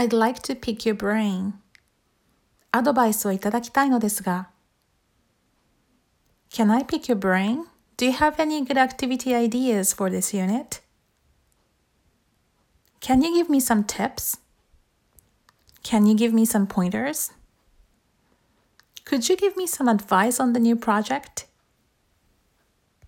I'd like to pick your brain. アドバイスをいただきたいのですが。Can I pick your brain? Do you have any good activity ideas for this unit? Can you give me some tips? Can you give me some pointers? Could you give me some advice on the new project?